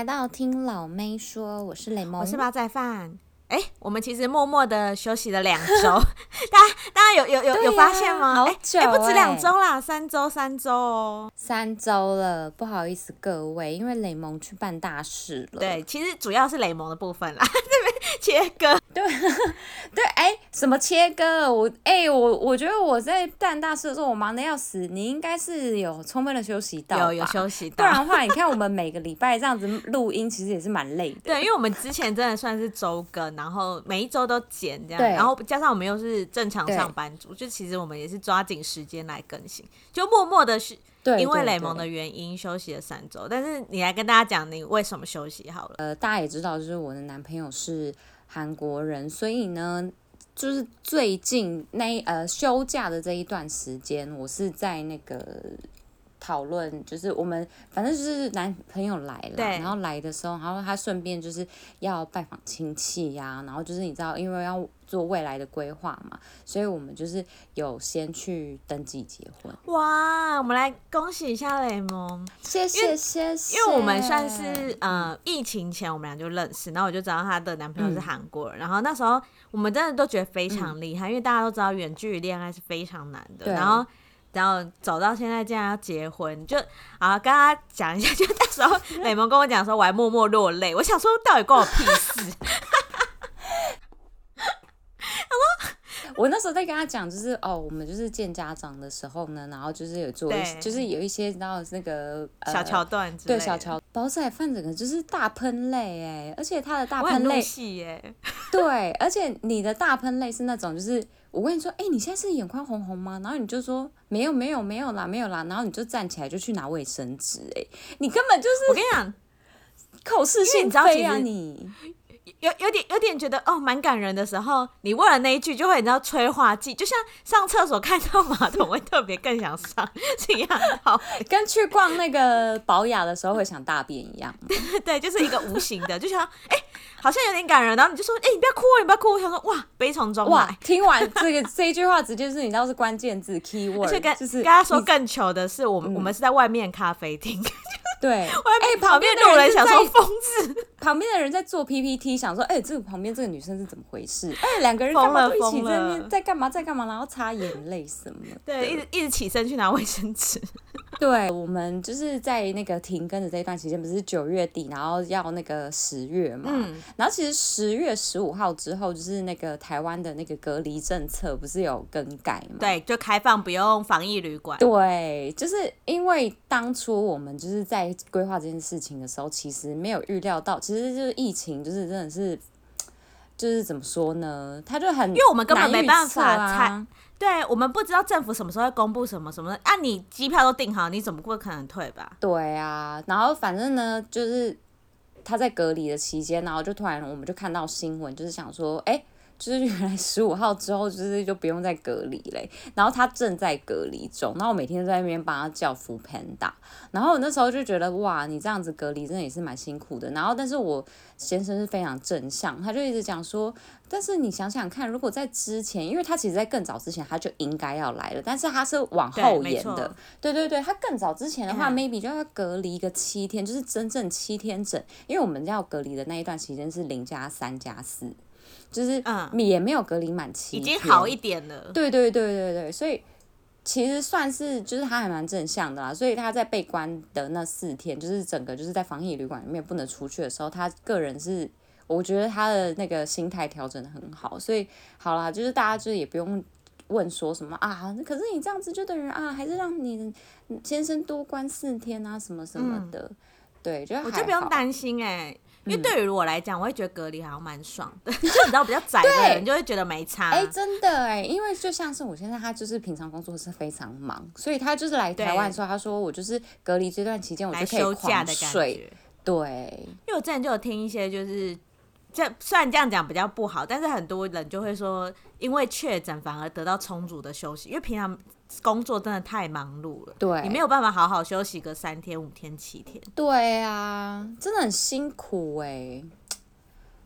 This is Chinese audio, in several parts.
来到听老妹说，我是雷蒙，我是马仔饭。哎，我们其实默默的休息了两周，大家大家有有有、啊、有发现吗？好久哎，不止两周啦，三周三周哦，三周了，不好意思各位，因为雷蒙去办大事了。对，其实主要是雷蒙的部分啦，这边切割。对 对，哎，什么切割？我哎，我我觉得我在办大事的时候，我忙得要死，你应该是有充分的休息到，有有休息到，不然的话，你看我们每个礼拜这样子录音，其实也是蛮累的。对，因为我们之前真的算是周更。然后每一周都剪这样，对然后加上我们又是正常上班族，就其实我们也是抓紧时间来更新，就默默的是，因为雷蒙的原因休息了三周。但是你来跟大家讲你为什么休息好了。呃，大家也知道，就是我的男朋友是韩国人，所以呢，就是最近那呃休假的这一段时间，我是在那个。讨论就是我们反正就是男朋友来了，对然后来的时候，然后他顺便就是要拜访亲戚呀、啊，然后就是你知道，因为要做未来的规划嘛，所以我们就是有先去登记结婚。哇，我们来恭喜一下雷蒙，谢谢谢谢。因为我们算是呃疫情前我们俩就认识，然后我就知道她的男朋友是韩国人，嗯、然后那时候我们真的都觉得非常厉害，嗯、因为大家都知道远距离恋爱是非常难的，然后。然后走到现在，竟然要结婚，就啊，跟他讲一下，就那时候 美萌跟我讲说，我还默默落泪。我想说，到底关我屁事？我那时候在跟他讲，就是哦，我们就是见家长的时候呢，然后就是有做就是有一些，然后那个、呃、小桥段，对小桥，宝仔饭整个就是大喷泪哎，而且他的大喷泪，对，而且你的大喷泪是那种就是。我跟你说，哎、欸，你现在是眼眶红红吗？然后你就说没有没有没有啦没有啦，然后你就站起来就去拿卫生纸，哎，你根本就是我跟你讲，口是心非啊你。有有点有点觉得哦，蛮感人的时候，你问了那一句，就会你知道催化剂，就像上厕所看到马桶会特别更想上 这样，好，跟去逛那个保雅的时候会想大便一样。对 对，就是一个无形的，就像哎、欸，好像有点感人，然后你就说哎、欸，你不要哭，你不要哭，我想说哇，悲从中来。哇，听完这个 这一句话，直接是你知道是关键字 key word，就是跟他说更糗的是，我们、嗯、我们是在外面咖啡厅。对，哎、欸，旁边路人想说疯子，旁边的人在做 PPT，想说，哎、欸，这个旁边这个女生是怎么回事？哎、欸，两个人干嘛一起在那边在干嘛在干嘛？然后擦眼泪什么的。对，一直一直起身去拿卫生纸。对，我们就是在那个停更的这一段期间，不是九月底，然后要那个十月嘛。嗯。然后其实十月十五号之后，就是那个台湾的那个隔离政策不是有更改吗？对，就开放不用防疫旅馆。对，就是因为当初我们就是在。规划这件事情的时候，其实没有预料到，其实就是疫情，就是真的是，就是怎么说呢？他就很，因为我们根本没办法猜，对，我们不知道政府什么时候会公布什么什么的。啊，你机票都订好，你怎么会可能退吧？对啊，然后反正呢，就是他在隔离的期间，然后就突然我们就看到新闻，就是想说，哎、就是原来十五号之后，就是就不用再隔离嘞。然后他正在隔离中，然后我每天都在那边帮他叫 foodpanda。然后我那时候就觉得，哇，你这样子隔离真的也是蛮辛苦的。然后，但是我先生是非常正向，他就一直讲说，但是你想想看，如果在之前，因为他其实在更早之前他就应该要来了，但是他是往后延的。对，对对对，他更早之前的话、嗯、，maybe 就要隔离个七天，就是真正七天整，因为我们要隔离的那一段时间是零加三加四。就是嗯，也没有隔离满期，已经好一点了。对对对对对，所以其实算是就是他还蛮正向的啦。所以他在被关的那四天，就是整个就是在防疫旅馆里面不能出去的时候，他个人是我觉得他的那个心态调整的很好。所以好啦，就是大家就是也不用问说什么啊，可是你这样子就等于啊，还是让你先生多关四天啊什么什么的。嗯、对，就我就不用担心哎、欸。因为对于我来讲，我会觉得隔离好像蛮爽的，就你知道比较宅的人就会觉得没差。哎，真的哎，因为就像是我现在，他就是平常工作是非常忙，所以他就是来台湾的时候，他说我就是隔离这段期间，我就可以狂睡。对，因为我之前就有听一些，就是这虽然这样讲比较不好，但是很多人就会说，因为确诊反而得到充足的休息，因为平常。工作真的太忙碌了，对，你没有办法好好休息个三天五天七天。对啊，真的很辛苦哎。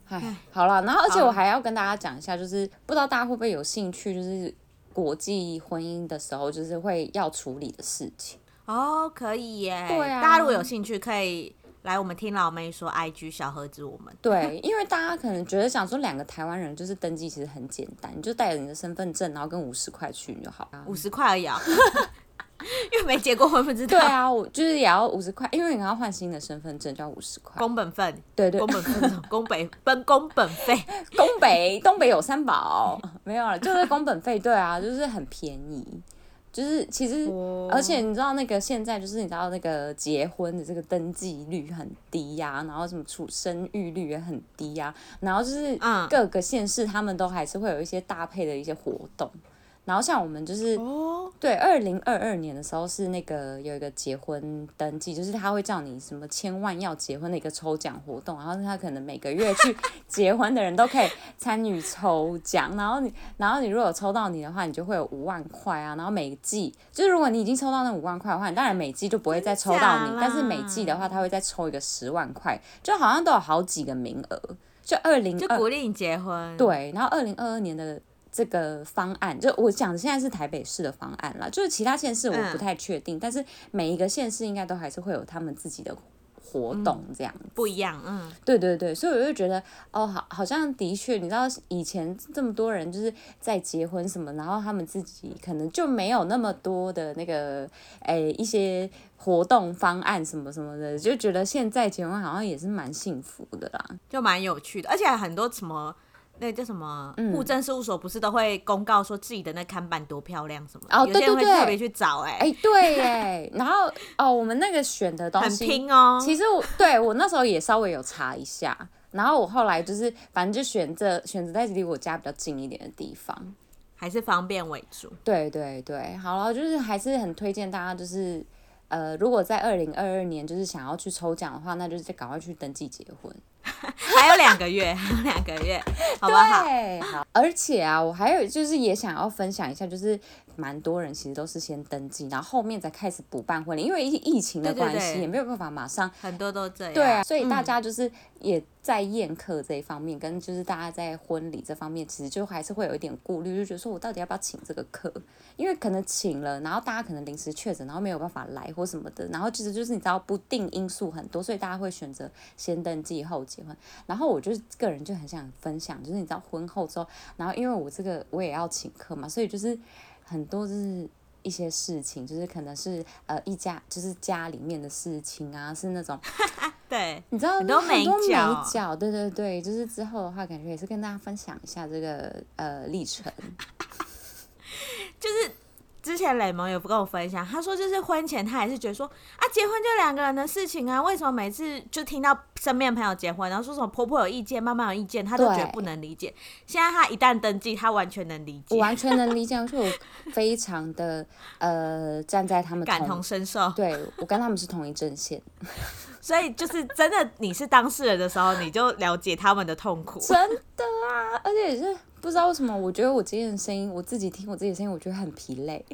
哎，好了，然后而且我还要跟大家讲一下，就是不知道大家会不会有兴趣，就是国际婚姻的时候，就是会要处理的事情。哦，可以耶。对啊，大家如果有兴趣，可以来，我们听老妹说，IG 小盒子我们。对，因为大家可能觉得想说两个台湾人就是登记其实很简单，你就带着你的身份证，然后跟五十块去就好。五十块而已啊。因为没结过婚，不知道。对啊，我就是也要五十块，因为你要换新的身份证，就要五十块。工 本费，对对，工本费，工北奔工本费，东北东北有三宝，没有了，就是工本费，对啊，就是很便宜，就是其实，而且你知道那个现在就是你知道那个结婚的这个登记率很低呀、啊，然后什么出生育率也很低呀、啊，然后就是各个县市他们都还是会有一些搭配的一些活动。然后像我们就是，oh. 对，二零二二年的时候是那个有一个结婚登记，就是他会叫你什么千万要结婚的一个抽奖活动，然后他可能每个月去结婚的人都可以参与抽奖，然后你，然后你如果抽到你的话，你就会有五万块啊，然后每季就是如果你已经抽到那五万块的话，你当然每季就不会再抽到你，但是每季的话他会再抽一个十万块，就好像都有好几个名额，就二零就鼓励你结婚，对，然后二零二二年的。这个方案就我讲的现在是台北市的方案啦，就是其他县市我不太确定，嗯、但是每一个县市应该都还是会有他们自己的活动这样、嗯、不一样，嗯，对对对，所以我就觉得哦，好，好像的确，你知道以前这么多人就是在结婚什么，然后他们自己可能就没有那么多的那个诶一些活动方案什么什么的，就觉得现在结婚好像也是蛮幸福的啦，就蛮有趣的，而且很多什么。那个叫什么？户政事务所不是都会公告说自己的那看板多漂亮什么的？哦，对对对，特别去找哎、欸。哎、欸，对哎。然后哦，我们那个选的东西很拼哦。其实我对我那时候也稍微有查一下，然后我后来就是反正就选择选择在离我家比较近一点的地方，还是方便为主。对对对，好了，就是还是很推荐大家，就是呃，如果在二零二二年就是想要去抽奖的话，那就是再赶快去登记结婚。还有两个月，还有两个月，好不好？对，好。而且啊，我还有就是也想要分享一下，就是蛮多人其实都是先登记，然后后面才开始补办婚礼，因为疫疫情的关系，也没有办法马上。很多都这样。对啊，所以大家就是也在宴客这一方面，嗯、跟就是大家在婚礼这方面，其实就还是会有一点顾虑，就觉得说我到底要不要请这个客？因为可能请了，然后大家可能临时确诊，然后没有办法来或什么的，然后其实就是你知道不定因素很多，所以大家会选择先登记后结婚。然后我就个人就很想分享，就是你知道婚后之后，然后因为我这个我也要请客嘛，所以就是很多就是一些事情，就是可能是呃一家就是家里面的事情啊，是那种 对，你知道很多眉角，对对对，就是之后的话，感觉也是跟大家分享一下这个呃历程，就是。之前雷蒙也不跟我分享，他说就是婚前他还是觉得说啊，结婚就两个人的事情啊，为什么每次就听到身边朋友结婚，然后说什么婆婆有意见，妈妈有意见，他都觉得不能理解。现在他一旦登记，他完全能理解，我完全能理解，而且我非常的 呃站在他们感同身受，对我跟他们是同一阵线，所以就是真的，你是当事人的时候，你就了解他们的痛苦，真的啊，而且也是。不知道为什么，我觉得我今天的声音，我自己听我自己的声音，我觉得很疲累。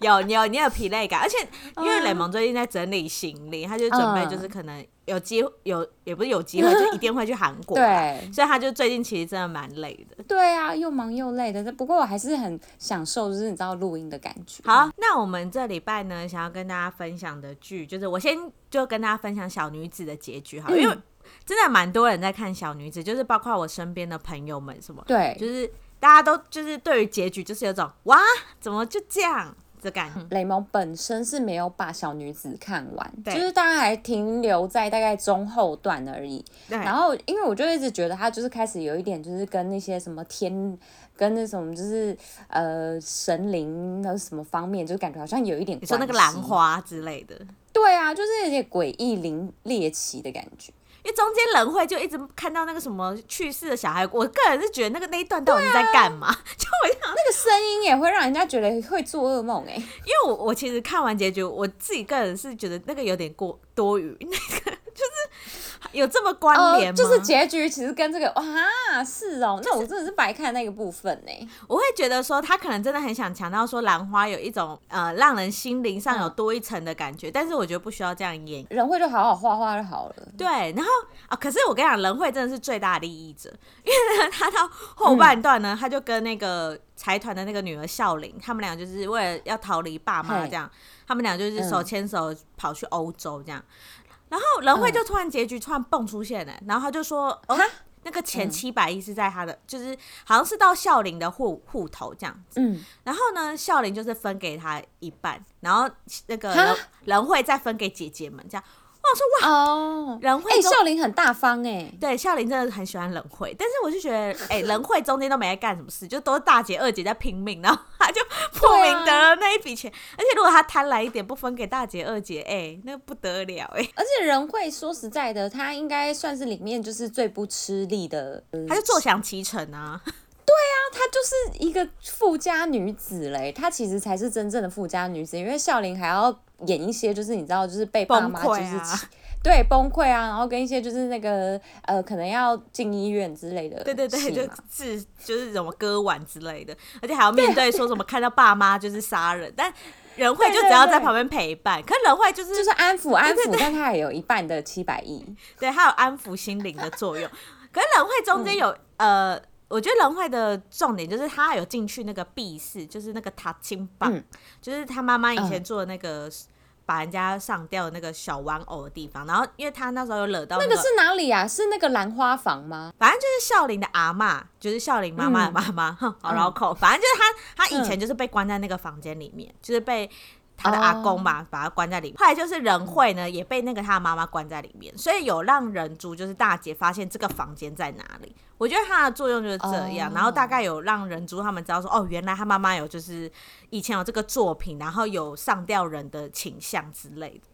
有你有你有疲累感，而且 因为雷蒙最近在整理行李，他就准备就是可能有机会有也不是有机会，就一定会去韩国。对，所以他就最近其实真的蛮累的。对啊，又忙又累的。不过我还是很享受，就是你知道录音的感觉。好，那我们这礼拜呢，想要跟大家分享的剧，就是我先就跟大家分享小女子的结局，好，因为。真的蛮多人在看小女子，就是包括我身边的朋友们什么，对，就是大家都就是对于结局就是有种哇，怎么就这样的感觉。雷蒙本身是没有把小女子看完，对就是大家还停留在大概中后段而已。对然后因为我就一直觉得他就是开始有一点就是跟那些什么天跟那种就是呃神灵的什么方面，就感觉好像有一点关系，你说那个兰花之类的。对啊，就是有点诡异灵猎奇的感觉。因为中间人会就一直看到那个什么去世的小孩，我个人是觉得那个那一段到底在干嘛？啊、就我想那个声音也会让人家觉得会做噩梦哎。因为我我其实看完结局，我自己个人是觉得那个有点过多余，那个就是 有这么关联吗？就是结局其实跟这个啊，是哦，那我真的是白看那个部分呢。我会觉得说他可能真的很想强调说兰花有一种呃让人心灵上有多一层的感觉，但是我觉得不需要这样演。人会就好好画画就好了。对，然后啊，可是我跟你讲，人会真的是最大的利益者，因为呢，他到后半段呢，他就跟那个财团的那个女儿孝玲，他们俩就是为了要逃离爸妈这样，他们俩就是手牵手跑去欧洲这样。然后仁惠就突然结局突然蹦出现了，然后他就说：“哦，那个钱七百亿是在他的，就是好像是到孝林的户户头这样子。嗯，然后呢，孝林就是分给他一半，然后那个仁仁惠再分给姐姐们这样。”我说哇哦，仁惠哎，孝琳很大方哎，对，孝琳真的很喜欢仁惠，但是我就觉得哎，仁惠中间都没在干什么事，就都是大姐二姐在拼命，然后他就莫名得了那一笔钱，而且如果他贪婪一点不分给大姐二姐，哎，那不得了哎，而且仁惠说实在的，她应该算是里面就是最不吃力的，她就坐享其成啊，对啊，她就是一个富家女子嘞，她其实才是真正的富家女子，因为孝琳还要。演一些就是你知道，就是被爸妈就是、啊、对崩溃啊，然后跟一些就是那个呃，可能要进医院之类的，对对对，就是就是什么割腕之类的，而且还要面对说什么看到爸妈就是杀人，但仁惠就只要在旁边陪伴，可是仁惠就是就是安抚安抚，但他也有一半的七百亿，对，他有安抚心灵的作用。可是仁惠中间有、嗯、呃。我觉得仁惠的重点就是他有进去那个避世，就是那个塔青棒，嗯、就是他妈妈以前做的那个把人家上吊的那个小玩偶的地方。然后，因为他那时候有惹到、那个、那个是哪里啊？是那个兰花房吗？反正就是孝琳的阿嬷，就是孝琳妈妈的妈妈，哼、嗯，好绕口。反正就是他，他以前就是被关在那个房间里面，嗯、就是被。他的阿公嘛，把他关在里面。后来就是仁惠呢，也被那个他的妈妈关在里面，所以有让人珠就是大姐发现这个房间在哪里。我觉得它的作用就是这样，然后大概有让人珠他们知道说，哦，原来他妈妈有就是以前有这个作品，然后有上吊人的倾向之类的。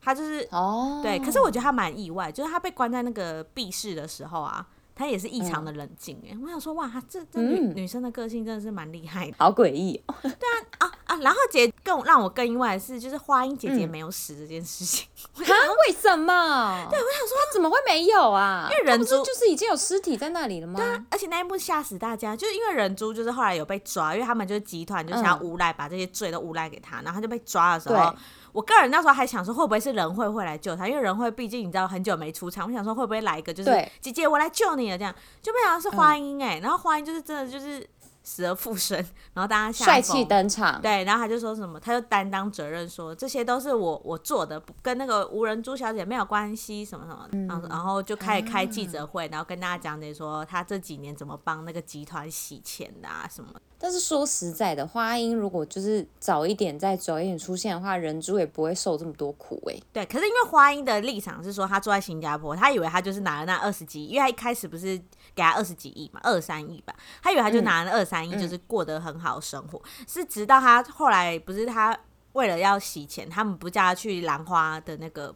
他就是哦，对。可是我觉得他蛮意外，就是他被关在那个闭室的时候啊。她也是异常的冷静哎，我想说哇，这这女女生的个性真的是蛮厉害的，好诡异哦。对啊啊啊！然后姐更让我更意外的是，就是花音姐姐没有死这件事情。啊？为什么？对，我想说她怎么会没有啊？因为人珠就是已经有尸体在那里了吗？对啊，而且那一幕吓死大家，就是因为人珠就是后来有被抓，因为他们就是集团就想要诬赖，把这些罪都诬赖给他，然后他就被抓的时候。我个人那时候还想说，会不会是仁惠会来救他？因为仁惠毕竟你知道很久没出场，我想说会不会来一个就是姐姐我来救你了这样，就没想到是花音哎、欸，嗯、然后花音就是真的就是。死而复生，然后大家帅气登场，对，然后他就说什么，他就担当责任说这些都是我我做的，跟那个无人珠小姐没有关系，什么什么，嗯、然后然后就开始开记者会，嗯、然后跟大家讲解说他这几年怎么帮那个集团洗钱的啊什么。但是说实在的，花英如果就是早一点再早一点出现的话，人珠也不会受这么多苦哎、欸。对，可是因为花英的立场是说，他住在新加坡，他以为他就是拿了那二十几亿，因为他一开始不是给他二十几亿嘛，二三亿吧，他以为他就拿了二三亿，就是过得很好的生活。嗯、是直到他后来不是他为了要洗钱，他们不叫他去兰花的那个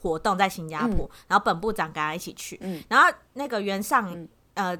活动在新加坡，嗯、然后本部长跟他一起去，嗯、然后那个袁尚、嗯、呃。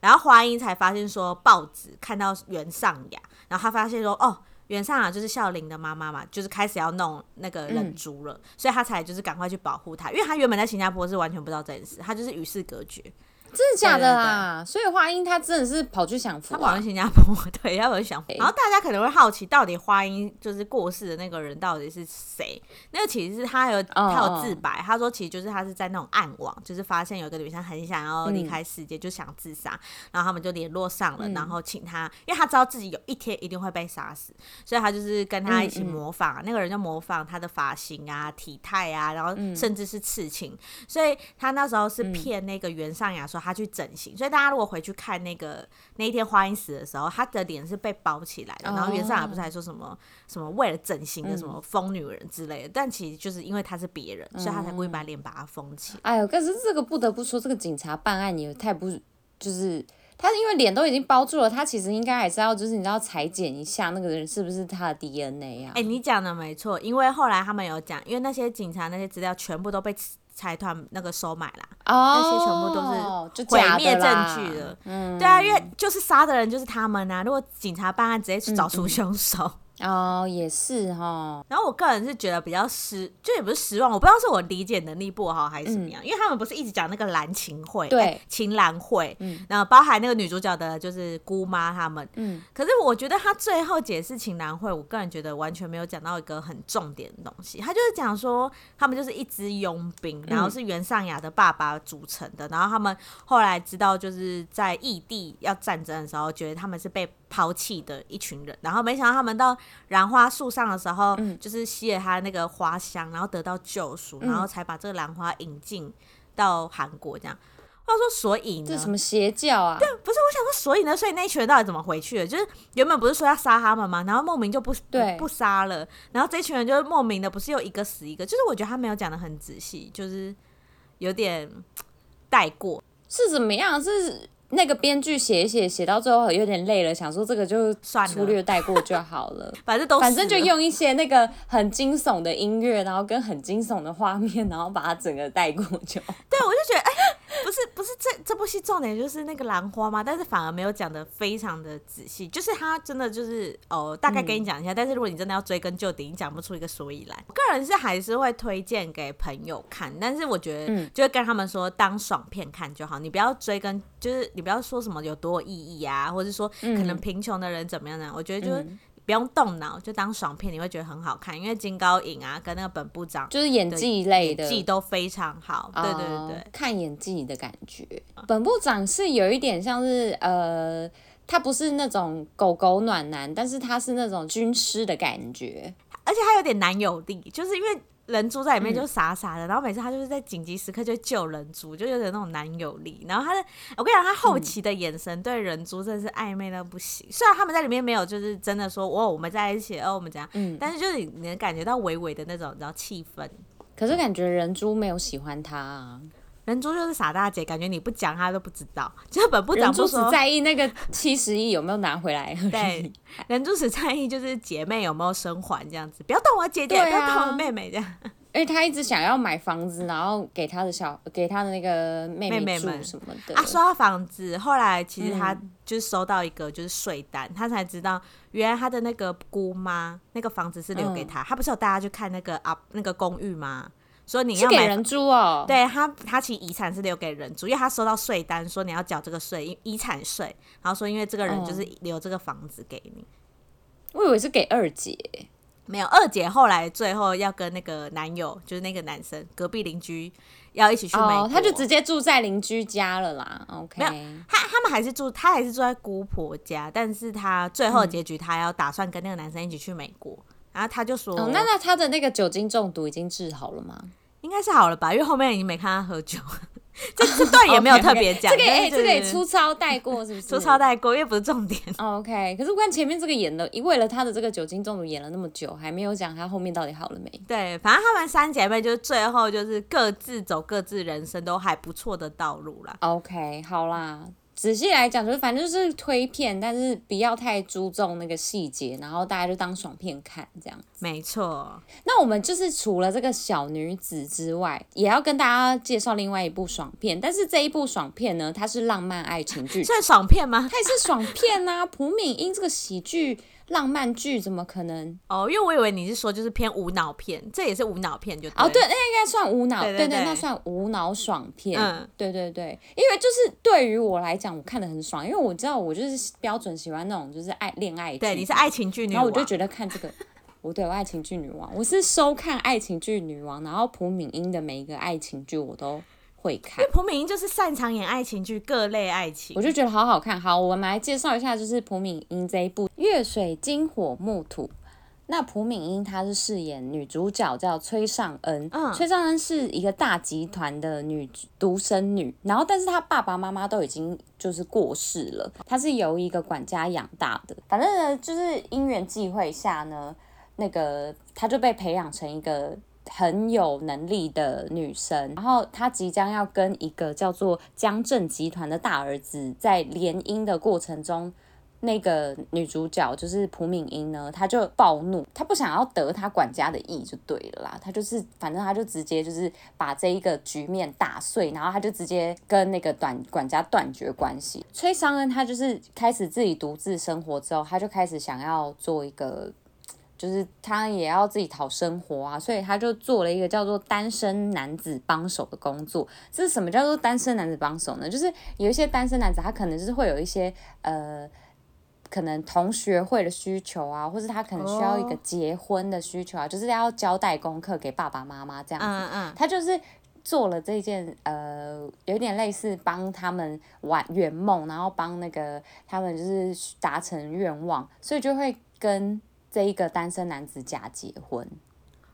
然后华英才发现说，报纸看到袁尚雅，然后他发现说，哦，袁尚雅就是孝琳的妈妈嘛，就是开始要弄那个人猪了，嗯、所以他才就是赶快去保护她，因为他原本在新加坡是完全不知道这件事，他就是与世隔绝。真的假的啦？所以花英她真的是跑去享福，啊，她跑去新加坡，对，他跑去享福。然后大家可能会好奇，到底花英就是过世的那个人到底是谁？那个其实是他有他有自白，他说其实就是他是在那种暗网，就是发现有一个女生很想要离开世界，嗯、就想自杀，然后他们就联络上了，然后请他，因为他知道自己有一天一定会被杀死，所以他就是跟他一起模仿，那个人就模仿他的发型啊、体态啊，然后甚至是刺青，所以他那时候是骗那个袁尚雅说。他去整形，所以大家如果回去看那个那一天花英死的时候，他的脸是被包起来的。然后袁尚雅不是还说什么什么为了整形的什么疯女人之类的，但其实就是因为他是别人，所以他才故意把脸把它封起来。哎呦，可是这个不得不说，这个警察办案也太不就是他，因为脸都已经包住了，他其实应该还是要就是你知道裁剪一下那个人是不是他的 DNA 啊？哎，你讲的没错，因为后来他们有讲，因为那些警察那些资料全部都被。财团那个收买啦，哦、那些全部都是毁灭证据的。嗯，对啊，因为就是杀的人就是他们啊。如果警察办案，直接去找出凶手。哦，也是哈。然后我个人是觉得比较失，就也不是失望，我不知道是我理解能力不好还是怎么样，嗯、因为他们不是一直讲那个兰琴会，对，琴兰会，嗯，然后包含那个女主角的就是姑妈他们，嗯，可是我觉得他最后解释琴兰会，我个人觉得完全没有讲到一个很重点的东西，他就是讲说他们就是一支佣兵，然后是袁尚雅的爸爸组成的，然后他们后来知道就是在异地要战争的时候，觉得他们是被抛弃的一群人，然后没想到他们到兰花树上的时候，嗯、就是吸了他那个花香，然后得到救赎，嗯、然后才把这个兰花引进到韩国。这样，话说所以呢？这什么邪教啊？对，不是我想说，所以呢？所以那一群人到底怎么回去的？就是原本不是说要杀他们吗？然后莫名就不对不杀了，然后这群人就是莫名的，不是又一个死一个？就是我觉得他没有讲的很仔细，就是有点带过，是怎么样？是。那个编剧写一写，写到最后有点累了，想说这个就粗略带过就好了。反正都反正就用一些那个很惊悚的音乐，然后跟很惊悚的画面，然后把它整个带过就。对，我就觉得哎。欸不是不是，这这部戏重点就是那个兰花吗？但是反而没有讲的非常的仔细，就是他真的就是哦，大概跟你讲一下。嗯、但是如果你真的要追根究底，你讲不出一个所以然。我个人是还是会推荐给朋友看，但是我觉得就会跟他们说当爽片看就好，你不要追根，就是你不要说什么有多有意义啊，或者说可能贫穷的人怎么样呢？我觉得就是。嗯不用动脑，就当爽片，你会觉得很好看。因为金高银啊，跟那个本部长就是演技类的，演技都非常好。对对对对，看演技的感觉。本部长是有一点像是呃，他不是那种狗狗暖男，但是他是那种军师的感觉，而且他有点男友力，就是因为。人猪在里面就傻傻的，嗯、然后每次他就是在紧急时刻就救人猪，就有点那种男友力。然后他的，我跟你讲，他后期的眼神对人猪真的是暧昧到不行。嗯、虽然他们在里面没有就是真的说哦我们在一起哦我们这样，嗯，但是就是你能感觉到微微的那种你知道气氛。可是感觉人猪没有喜欢他啊。人猪就是傻大姐，感觉你不讲他都不知道。就本部长不只在意那个七十亿有没有拿回来。对，人猪只在意就是姐妹有没有生还这样子，不要动我姐姐，啊、不要动我妹妹这样。因为他一直想要买房子，然后给他的小给他的那个妹妹住什么的。啊，说到房子，后来其实他就是收到一个就是税单，嗯、他才知道原来他的那个姑妈那个房子是留给他。嗯、他不是有带他去看那个啊那个公寓吗？说你要买给人租哦，对他，他其实遗产是留给人租，因为他收到税单说你要缴这个税，遗产税，然后说因为这个人就是留这个房子给你，我以为是给二姐，没有，二姐后来最后要跟那个男友，就是那个男生隔壁邻居要一起去美国，哦，他就直接住在邻居家了啦。OK，没有，他他们还是住，他还是住在姑婆家，但是他最后结局他要打算跟那个男生一起去美国。嗯然后他就说：“哦、那那他的那个酒精中毒已经治好了吗？应该是好了吧，因为后面已经没看他喝酒，这这段也没有特别讲。okay, okay. 这个哎，这个也粗糙带过，是不是？粗糙带过，因为不是重点。Oh, OK，可是我看前面这个演的，为了他的这个酒精中毒演了那么久，还没有讲他后面到底好了没？对，反正他们三姐妹就是最后就是各自走各自人生都还不错的道路啦。OK，好啦。”仔细来讲，就是反正就是推片，但是不要太注重那个细节，然后大家就当爽片看这样。没错。那我们就是除了这个小女子之外，也要跟大家介绍另外一部爽片。但是这一部爽片呢，它是浪漫爱情剧，算爽片吗？它也是爽片呐、啊。朴敏英这个喜剧。浪漫剧怎么可能？哦，因为我以为你是说就是偏无脑片，这也是无脑片就对哦，对，那应该算无脑，对对，那算无脑爽片。嗯，对对对，因为就是对于我来讲，我看的很爽，因为我知道我就是标准喜欢那种就是爱恋爱剧，对，你是爱情剧女王，然后我就觉得看这个，我对我爱情剧女王，我是收看爱情剧女王，然后朴敏英的每一个爱情剧我都。会看，因为朴敏英就是擅长演爱情剧，各类爱情，我就觉得好好看。好，我们来介绍一下，就是朴敏英这一部《月水金火木土》。那朴敏英她是饰演女主角，叫崔尚恩。嗯，崔尚恩是一个大集团的女独生女，然后但是她爸爸妈妈都已经就是过世了，她是由一个管家养大的。反正呢，就是因缘际会下呢，那个她就被培养成一个。很有能力的女生，然后她即将要跟一个叫做江正集团的大儿子在联姻的过程中，那个女主角就是朴敏英呢，她就暴怒，她不想要得她管家的意就对了啦，她就是反正她就直接就是把这一个局面打碎，然后她就直接跟那个短管家断绝关系。崔尚恩她就是开始自己独自生活之后，她就开始想要做一个。就是他也要自己讨生活啊，所以他就做了一个叫做单身男子帮手的工作。这是什么叫做单身男子帮手呢？就是有一些单身男子，他可能就是会有一些呃，可能同学会的需求啊，或是他可能需要一个结婚的需求啊，就是要交代功课给爸爸妈妈这样子。嗯嗯。他就是做了这件呃，有点类似帮他们完圆梦，然后帮那个他们就是达成愿望，所以就会跟。这一个单身男子假结婚，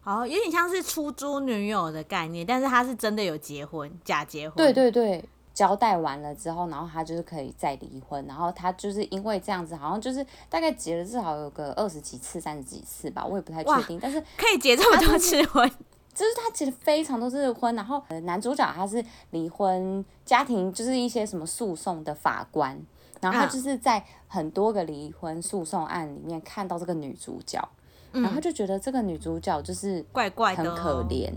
哦，有点像是出租女友的概念，但是他是真的有结婚，假结婚。对对对，交代完了之后，然后他就是可以再离婚，然后他就是因为这样子，好像就是大概结了至少有个二十几次、三十几次吧，我也不太确定。但是可以结这么多次婚，就是他结了非常多次婚，然后男主角他是离婚家庭，就是一些什么诉讼的法官。然后他就是在很多个离婚诉讼案里面看到这个女主角，嗯、然后就觉得这个女主角就是怪怪的，很可怜。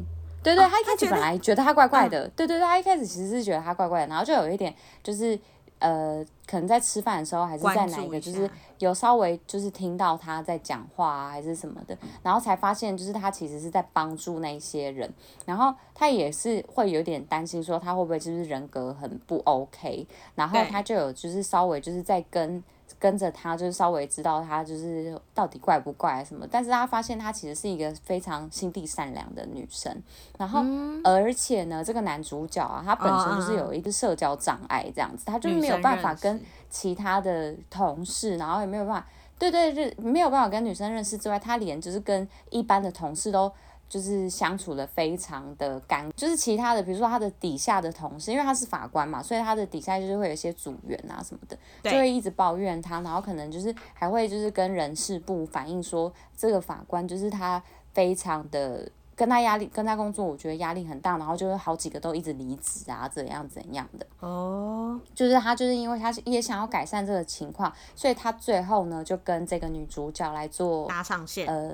对对，他一开始本来觉得她怪怪的，对对对，他一开始其实是觉得她怪怪的，然后就有一点就是。呃，可能在吃饭的时候，还是在哪一个，就是有稍微就是听到他在讲话啊，还是什么的，然后才发现，就是他其实是在帮助那些人，然后他也是会有点担心，说他会不会就是人格很不 OK，然后他就有就是稍微就是在跟。跟着他，就是稍微知道他就是到底怪不怪什么，但是他发现他其实是一个非常心地善良的女生，然后、嗯、而且呢，这个男主角啊，他本身就是有一个社交障碍，这样子，他就是没有办法跟其他的同事，然后也没有办法，对对对，没有办法跟女生认识之外，他连就是跟一般的同事都。就是相处的非常的干，就是其他的，比如说他的底下的同事，因为他是法官嘛，所以他的底下就是会有一些组员啊什么的，就会一直抱怨他，然后可能就是还会就是跟人事部反映说，这个法官就是他非常的跟他压力，跟他工作，我觉得压力很大，然后就是好几个都一直离职啊，怎样怎样的。哦，就是他就是因为他也想要改善这个情况，所以他最后呢就跟这个女主角来做搭上线，呃。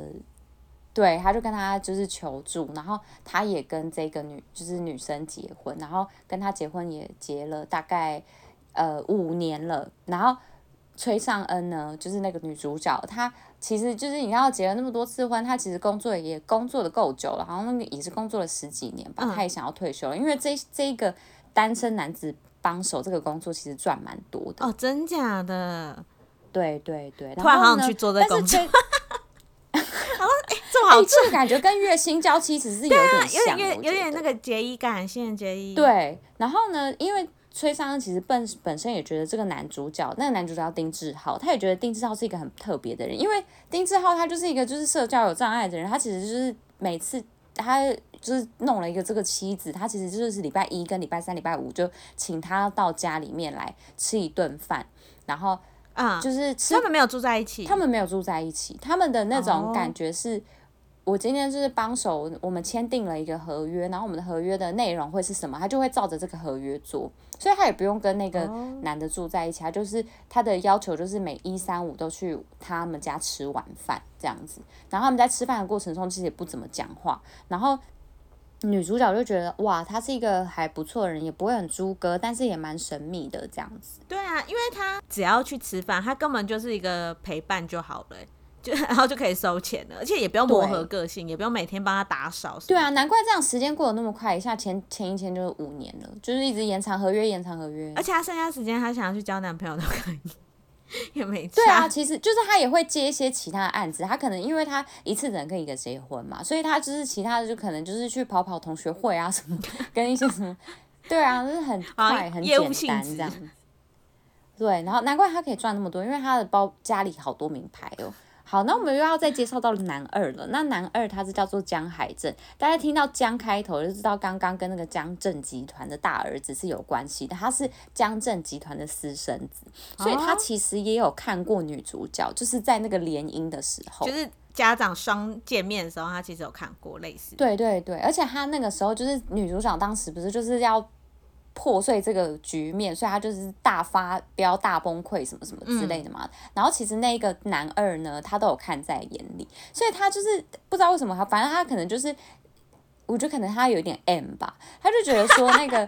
对，他就跟他就是求助，然后他也跟这个女就是女生结婚，然后跟他结婚也结了大概呃五年了，然后崔尚恩呢，就是那个女主角，她其实就是你看到结了那么多次婚，她其实工作也工作的够久了，好像那个也是工作了十几年吧，她也想要退休了，因为这这一个单身男子帮手这个工作其实赚蛮多的哦，真假的？对对对，然后突然好想去做这工作。这么好，这个感觉跟月薪娇妻其实是有点像，有点有点那个结衣感，现在结衣。对，然后呢，因为崔尚恩其实本本身也觉得这个男主角，那个男主角叫丁志浩，他也觉得丁志浩是一个很特别的人，因为丁志浩他就是一个就是社交有障碍的人，他其实就是每次他就是弄了一个这个妻子，他其实就是礼拜一跟礼拜三、礼拜五就请他到家里面来吃一顿饭，然后啊，就是吃，他们没有住在一起，他们没有住在一起，他们的那种感觉是。我今天就是帮手，我们签订了一个合约，然后我们的合约的内容会是什么，他就会照着这个合约做，所以他也不用跟那个男的住在一起，他就是他的要求就是每一三五都去他们家吃晚饭这样子，然后他们在吃饭的过程中其实也不怎么讲话，然后女主角就觉得哇，他是一个还不错的人，也不会很猪哥，但是也蛮神秘的这样子。对啊，因为他只要去吃饭，他根本就是一个陪伴就好了。就 然后就可以收钱了，而且也不用磨合个性，也不用每天帮他打扫。对啊，难怪这样时间过得那么快，一下前前一天就是五年了，就是一直延长合约，延长合约。而且他剩下时间，他想要去交男朋友都可以，也没差。对啊，其实就是他也会接一些其他的案子，他可能因为他一次只能跟一个结婚嘛，所以他就是其他的就可能就是去跑跑同学会啊什么，跟一些什么。对啊，就是很快很简单这样。对，然后难怪他可以赚那么多，因为他的包家里好多名牌哦。好，那我们又要再介绍到男二了。那男二他是叫做江海正，大家听到江开头就知道刚刚跟那个江正集团的大儿子是有关系的，他是江正集团的私生子，所以他其实也有看过女主角，就是在那个联姻的时候，就是家长双见面的时候，他其实有看过类似。对对对，而且他那个时候就是女主角当时不是就是要。破碎这个局面，所以他就是大发飙、大崩溃什么什么之类的嘛。嗯、然后其实那个男二呢，他都有看在眼里，所以他就是不知道为什么他，反正他可能就是，我觉得可能他有点 M 吧，他就觉得说那个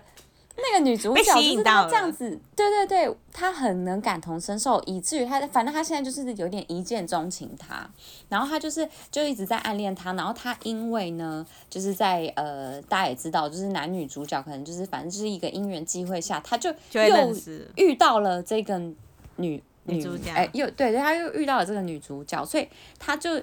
那个女主角就是她这样子，对对对，她很能感同身受，以至于她反正她现在就是有点一见钟情他，然后她就是就一直在暗恋他，然后他因为呢，就是在呃大家也知道，就是男女主角可能就是反正就是一个因缘际会下，他就又遇到了这个女女，女主角，哎，又对对，他又遇到了这个女主角，所以他就。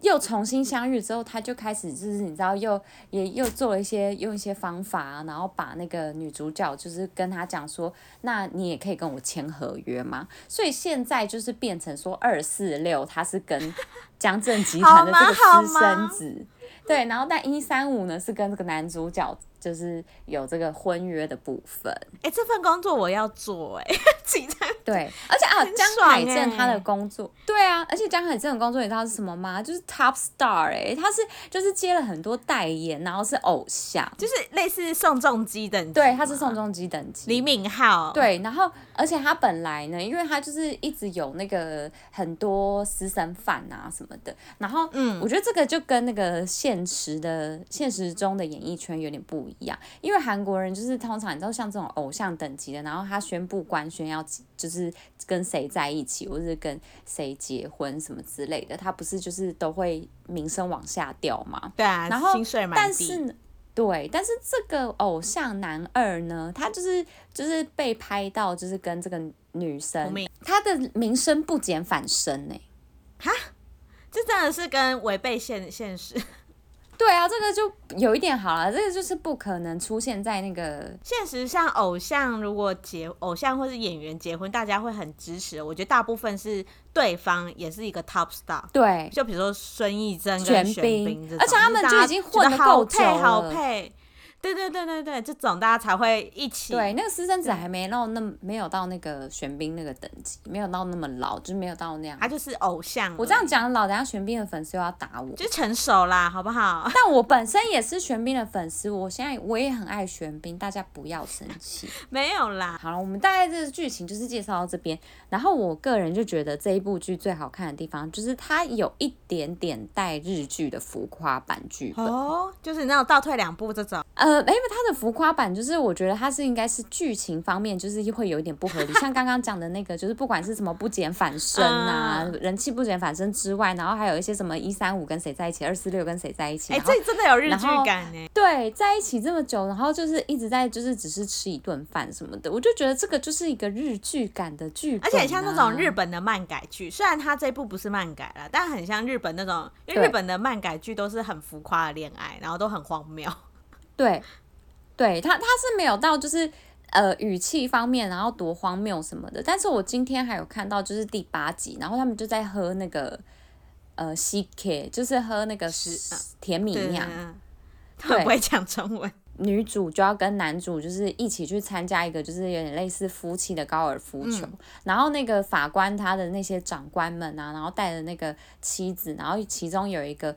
又重新相遇之后，他就开始就是你知道，又也又做了一些用一些方法，然后把那个女主角就是跟他讲说，那你也可以跟我签合约吗？所以现在就是变成说二四六他是跟江正集团的这个私生子，对，然后但一三五呢是跟这个男主角。就是有这个婚约的部分，哎、欸，这份工作我要做、欸，哎，对，而且啊，江海正他的工作，对啊，而且江海正的工作你知道是什么吗？就是 top star，哎、欸，他是就是接了很多代言，然后是偶像，就是类似宋仲基等级，对，他是宋仲基等级，李敏镐，对，然后而且他本来呢，因为他就是一直有那个很多私生饭啊什么的，然后嗯，我觉得这个就跟那个现实的现实中的演艺圈有点不一样。一样，因为韩国人就是通常你知道像这种偶像等级的，然后他宣布官宣要就是跟谁在一起，或者是跟谁结婚什么之类的，他不是就是都会名声往下掉嘛？对啊，然后但是对，但是这个偶像男二呢，他就是就是被拍到就是跟这个女生，他的名声不减反升呢、欸。哈，这真的是跟违背现现实。对啊，这个就有一点好了，这个就是不可能出现在那个现实。像偶像如果结偶像或是演员结婚，大家会很支持。我觉得大部分是对方也是一个 top star，对，就比如说孙艺珍跟玄彬，而且他们就已经混得够久了，好配。对对对对对，这种大家才会一起。对，那个私生子还没到那没有到那个玄彬那个等级，没有到那么老，就是没有到那样。他就是偶像。我这样讲老，等下玄彬的粉丝又要打我。就成熟啦，好不好？但我本身也是玄彬的粉丝，我现在我也很爱玄彬，大家不要生气。没有啦。好了，我们大概这个剧情就是介绍到这边。然后我个人就觉得这一部剧最好看的地方，就是它有一点点带日剧的浮夸版剧本。哦，就是那种倒退两步这种。呃，因为它的浮夸版，就是我觉得它是应该是剧情方面，就是会有一点不合理。像刚刚讲的那个，就是不管是什么不减反升啊，嗯、人气不减反升之外，然后还有一些什么一三五跟谁在一起，二四六跟谁在一起，哎、欸，这真的有日剧感呢。对，在一起这么久，然后就是一直在就是只是吃一顿饭什么的，我就觉得这个就是一个日剧感的剧、啊，而且很像那种日本的漫改剧。虽然它这部不是漫改了，但很像日本那种，因为日本的漫改剧都是很浮夸的恋爱，然后都很荒谬。对。对他，他是没有到就是呃语气方面，然后多荒谬什么的。但是我今天还有看到就是第八集，然后他们就在喝那个呃西 K，就是喝那个是甜米酿。他不会讲中文。女主就要跟男主就是一起去参加一个就是有点类似夫妻的高尔夫球，嗯、然后那个法官他的那些长官们啊，然后带着那个妻子，然后其中有一个。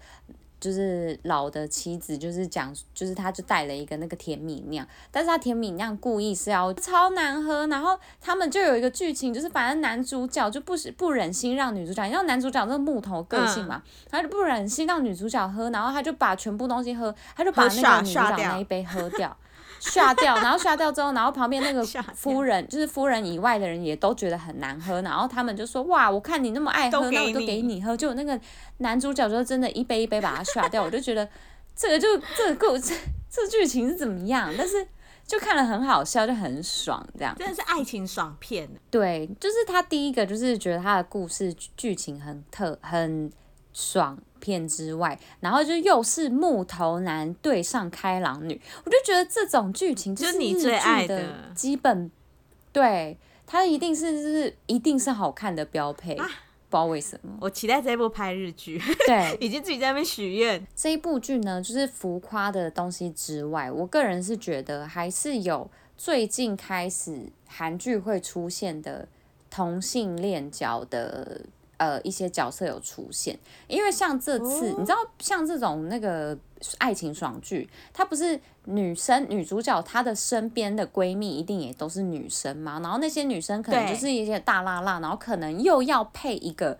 就是老的妻子，就是讲，就是他就带了一个那个甜米酿，但是他甜米酿故意是要超难喝，然后他们就有一个剧情，就是反正男主角就不不忍心让女主角，你知道男主角这个木头个性嘛，嗯、他就不忍心让女主角喝，然后他就把全部东西喝，他就把那个女主角那一杯喝掉。刷掉，然后刷掉之后，然后旁边那个 夫人，就是夫人以外的人也都觉得很难喝，然后他们就说：“哇，我看你那么爱喝，那我就给你喝。”就那个男主角就真的一杯一杯把它刷掉，我就觉得这个就这个故事这剧情是怎么样？但是就看了很好笑，就很爽，这样真的是爱情爽片。对，就是他第一个就是觉得他的故事剧情很特很爽。片之外，然后就又是木头男对上开朗女，我就觉得这种剧情就是你最爱的基本，对，它一定是就是一定是好看的标配，啊、不知道为什么。我期待这一部拍日剧，对，已经自己在那边许愿。这一部剧呢，就是浮夸的东西之外，我个人是觉得还是有最近开始韩剧会出现的同性恋角的。呃，一些角色有出现，因为像这次，哦、你知道，像这种那个爱情爽剧，它不是女生女主角她的身边的闺蜜一定也都是女生嘛？然后那些女生可能就是一些大辣辣，然后可能又要配一个，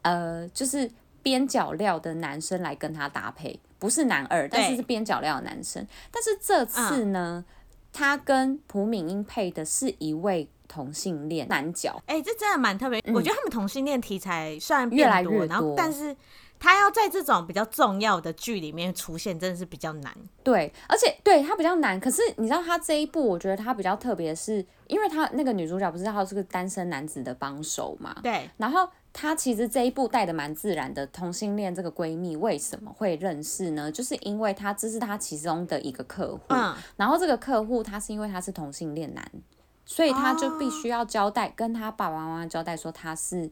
呃，就是边角料的男生来跟她搭配，不是男二，但是是边角料的男生。嗯、但是这次呢，他跟朴敏英配的是一位同性恋男角。哎、欸，这真的蛮特别。嗯、我觉得他们同性恋题材虽然越来越多，然后但是。他要在这种比较重要的剧里面出现，真的是比较难。对，而且对他比较难。可是你知道，他这一部我觉得他比较特别，是因为他那个女主角不是他是个单身男子的帮手嘛？对。然后他其实这一部带的蛮自然的，同性恋这个闺蜜为什么会认识呢？就是因为他这是他其中的一个客户，嗯。然后这个客户他是因为他是同性恋男，所以他就必须要交代，哦、跟他爸爸妈妈交代说他是。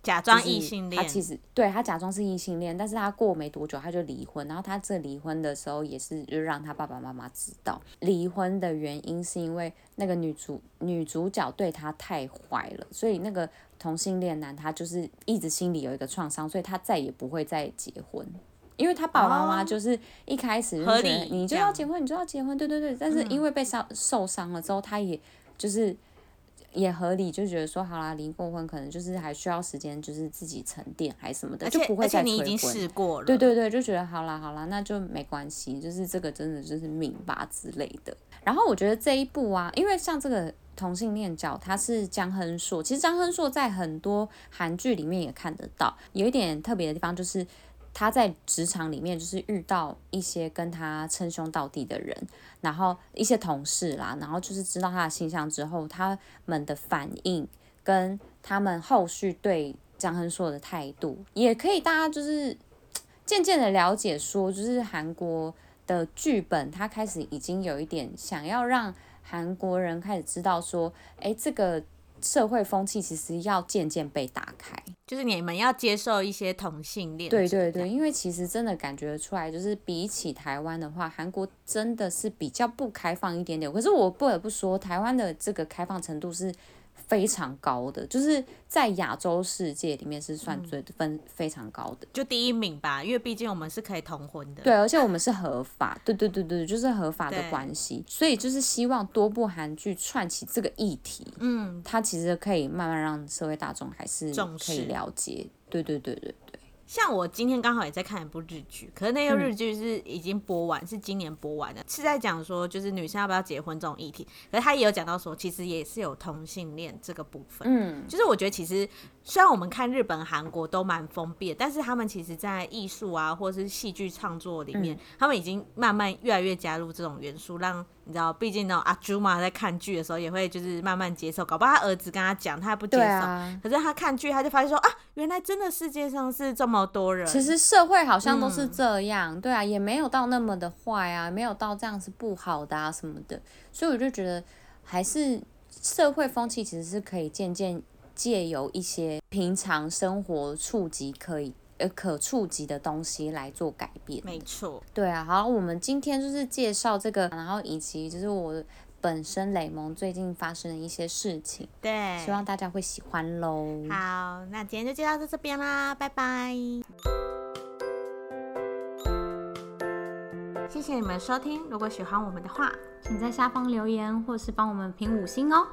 假装异性恋，他其实对他假装是异性恋，但是他过没多久他就离婚，然后他这离婚的时候也是就让他爸爸妈妈知道，离婚的原因是因为那个女主女主角对他太坏了，所以那个同性恋男他就是一直心里有一个创伤，所以他再也不会再结婚，因为他爸爸妈妈就是一开始就觉得你就要结婚，你就要结婚，对对对，但是因为被伤受伤了之后，他也就是。也合理，就觉得说好啦，离过婚可能就是还需要时间，就是自己沉淀还是什么的，就不会再。你已经试过了。对对对，就觉得好啦好啦，那就没关系，就是这个真的就是命吧之类的。然后我觉得这一部啊，因为像这个同性恋角他是江亨硕，其实江亨硕在很多韩剧里面也看得到，有一点特别的地方就是。他在职场里面就是遇到一些跟他称兄道弟的人，然后一些同事啦，然后就是知道他的形象之后，他们的反应跟他们后续对张亨硕的态度，也可以大家就是渐渐的了解说，就是韩国的剧本，他开始已经有一点想要让韩国人开始知道说，哎，这个。社会风气其实要渐渐被打开，就是你们要接受一些同性恋。对对对，因为其实真的感觉出来，就是比起台湾的话，韩国真的是比较不开放一点点。可是我不得不说，台湾的这个开放程度是。非常高的，就是在亚洲世界里面是算最分非常高的，就第一名吧。因为毕竟我们是可以同婚的，对，而且我们是合法，对对对对，就是合法的关系。所以就是希望多部韩剧串起这个议题，嗯，它其实可以慢慢让社会大众还是可以了解，对对对对对。像我今天刚好也在看一部日剧，可是那个日剧是已经播完，嗯、是今年播完的，是在讲说就是女生要不要结婚这种议题。可是他也有讲到说，其实也是有同性恋这个部分。嗯，就是我觉得其实虽然我们看日本、韩国都蛮封闭，但是他们其实在艺术啊或者是戏剧创作里面，嗯、他们已经慢慢越来越加入这种元素，让。你知道，毕竟那种阿朱嘛，在看剧的时候也会就是慢慢接受，搞不好他儿子跟他讲，他还不接受。啊、可是他看剧，他就发现说啊，原来真的世界上是这么多人。其实社会好像都是这样，嗯、对啊，也没有到那么的坏啊，没有到这样是不好的啊什么的。所以我就觉得，还是社会风气其实是可以渐渐借由一些平常生活触及可以。呃，可触及的东西来做改变，没错。对啊，好，我们今天就是介绍这个，然后以及就是我本身雷蒙最近发生的一些事情，对，希望大家会喜欢喽。好，那今天就介绍到这边啦，拜拜。谢谢你们收听，如果喜欢我们的话，请在下方留言或是帮我们评五星哦。